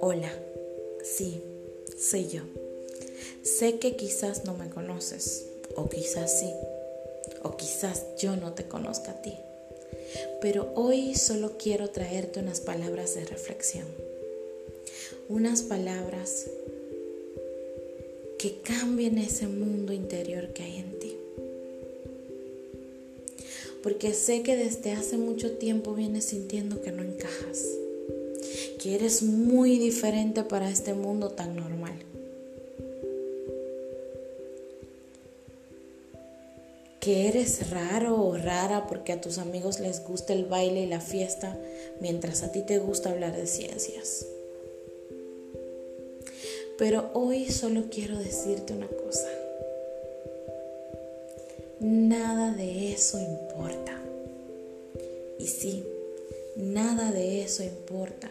Hola, sí, soy yo. Sé que quizás no me conoces, o quizás sí, o quizás yo no te conozca a ti. Pero hoy solo quiero traerte unas palabras de reflexión. Unas palabras que cambien ese mundo interior que hay en ti. Porque sé que desde hace mucho tiempo vienes sintiendo que no encajas que eres muy diferente para este mundo tan normal. Que eres raro o rara porque a tus amigos les gusta el baile y la fiesta mientras a ti te gusta hablar de ciencias. Pero hoy solo quiero decirte una cosa. Nada de eso importa. Y sí, nada de eso importa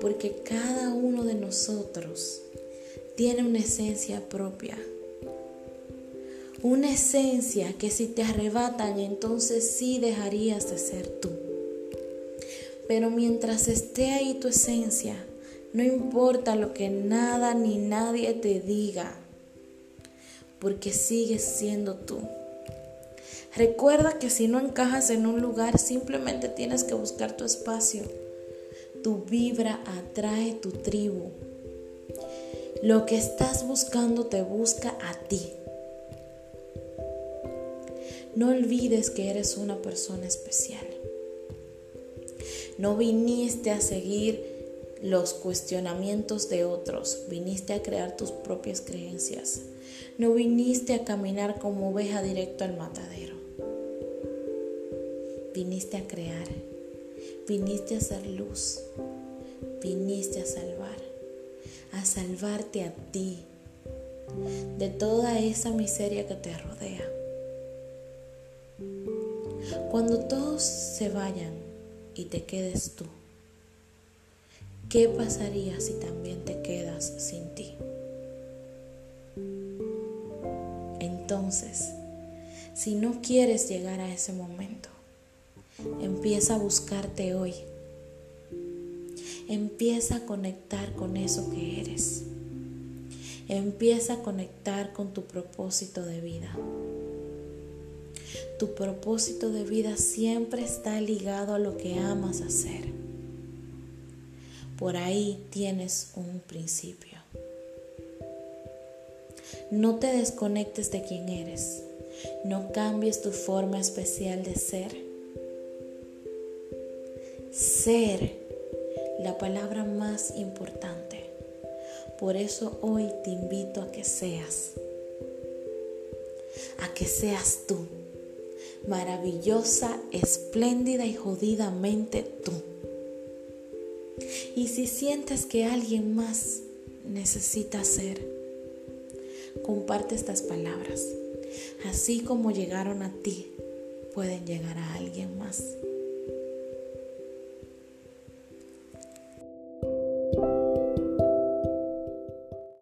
porque cada uno de nosotros tiene una esencia propia. Una esencia que si te arrebatan entonces sí dejarías de ser tú. Pero mientras esté ahí tu esencia, no importa lo que nada ni nadie te diga, porque sigues siendo tú. Recuerda que si no encajas en un lugar, simplemente tienes que buscar tu espacio tu vibra atrae tu tribu. Lo que estás buscando te busca a ti. No olvides que eres una persona especial. No viniste a seguir los cuestionamientos de otros, viniste a crear tus propias creencias. No viniste a caminar como oveja directo al matadero. Viniste a crear Viniste a hacer luz, viniste a salvar, a salvarte a ti de toda esa miseria que te rodea. Cuando todos se vayan y te quedes tú, ¿qué pasaría si también te quedas sin ti? Entonces, si no quieres llegar a ese momento, Empieza a buscarte hoy. Empieza a conectar con eso que eres. Empieza a conectar con tu propósito de vida. Tu propósito de vida siempre está ligado a lo que amas hacer. Por ahí tienes un principio. No te desconectes de quién eres. No cambies tu forma especial de ser ser la palabra más importante. Por eso hoy te invito a que seas, a que seas tú, maravillosa, espléndida y jodidamente tú. Y si sientes que alguien más necesita ser, comparte estas palabras. Así como llegaron a ti, pueden llegar a alguien más.